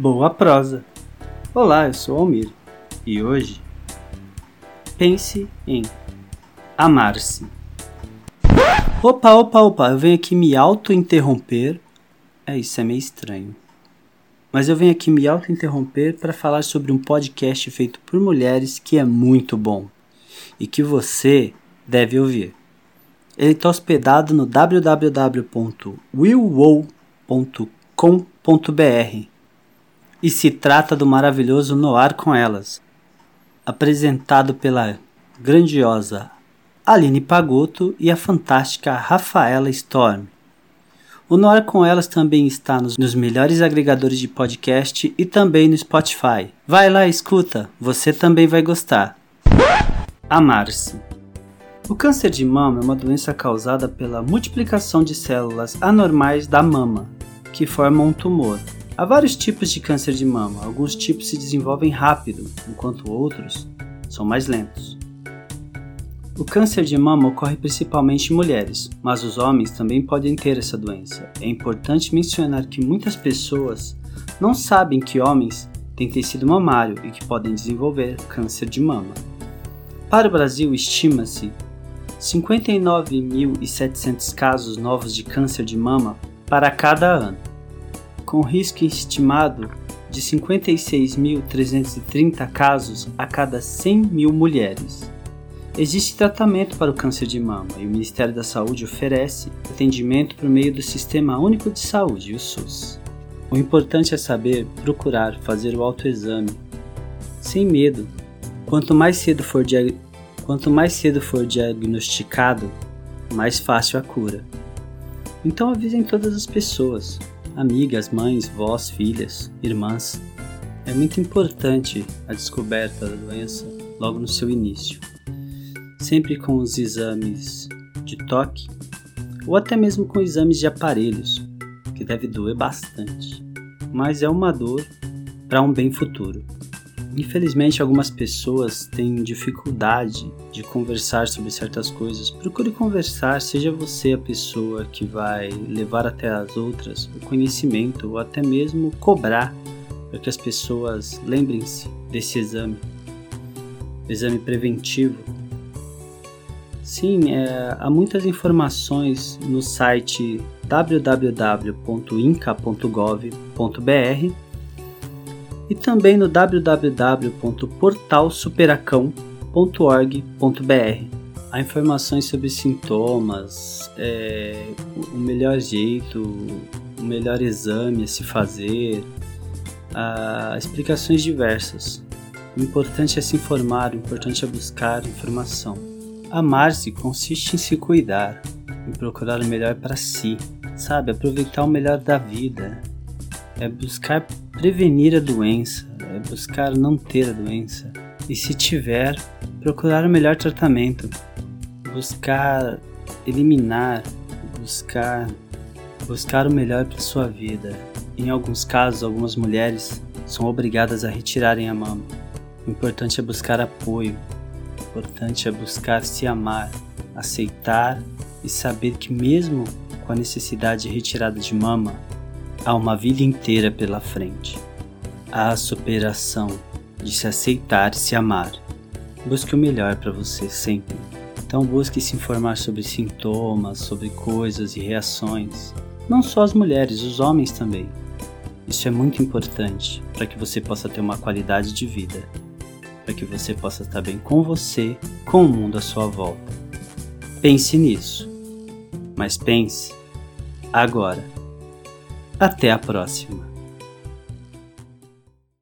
Boa prosa! Olá, eu sou Almir e hoje pense em amar-se. Opa, opa, opa, eu venho aqui me auto-interromper. É, isso é meio estranho. Mas eu venho aqui me auto-interromper para falar sobre um podcast feito por mulheres que é muito bom e que você deve ouvir. Ele está hospedado no www.willwow.com.br e se trata do maravilhoso Noir com Elas, apresentado pela grandiosa Aline Pagotto e a fantástica Rafaela Storm. O Noir com Elas também está nos, nos melhores agregadores de podcast e também no Spotify. Vai lá, escuta, você também vai gostar. Amar-se. O câncer de mama é uma doença causada pela multiplicação de células anormais da mama, que formam um tumor. Há vários tipos de câncer de mama. Alguns tipos se desenvolvem rápido, enquanto outros são mais lentos. O câncer de mama ocorre principalmente em mulheres, mas os homens também podem ter essa doença. É importante mencionar que muitas pessoas não sabem que homens têm tecido mamário e que podem desenvolver câncer de mama. Para o Brasil, estima-se 59.700 casos novos de câncer de mama para cada ano com risco estimado de 56.330 casos a cada 100 mil mulheres. Existe tratamento para o câncer de mama e o Ministério da Saúde oferece atendimento por meio do Sistema Único de Saúde, o SUS. O importante é saber procurar fazer o autoexame sem medo. Quanto mais cedo for, Quanto mais cedo for diagnosticado, mais fácil a cura. Então avisem todas as pessoas, amigas, mães, vós, filhas, irmãs. É muito importante a descoberta da doença logo no seu início, sempre com os exames de toque ou até mesmo com exames de aparelhos, que deve doer bastante, mas é uma dor para um bem futuro. Infelizmente, algumas pessoas têm dificuldade de conversar sobre certas coisas. Procure conversar, seja você a pessoa que vai levar até as outras o conhecimento ou até mesmo cobrar para que as pessoas lembrem-se desse exame, exame preventivo. Sim, é, há muitas informações no site www.inca.gov.br e também no www.portalsuperacão.org.br. Há informações sobre sintomas, é, o melhor jeito, o melhor exame a se fazer, explicações diversas. O importante é se informar, o importante é buscar informação. Amar-se consiste em se cuidar, em procurar o melhor para si, sabe? Aproveitar o melhor da vida, é buscar prevenir a doença, é buscar não ter a doença. E se tiver, procurar o melhor tratamento, buscar eliminar, buscar buscar o melhor para sua vida. Em alguns casos, algumas mulheres são obrigadas a retirarem a mama. O importante é buscar apoio. O importante é buscar se amar, aceitar e saber que mesmo com a necessidade de retirada de mama, Há uma vida inteira pela frente. Há a superação de se aceitar e se amar. Busque o melhor para você sempre. Então busque se informar sobre sintomas, sobre coisas e reações. Não só as mulheres, os homens também. Isso é muito importante para que você possa ter uma qualidade de vida, para que você possa estar bem com você, com o mundo à sua volta. Pense nisso, mas pense agora. Até a próxima!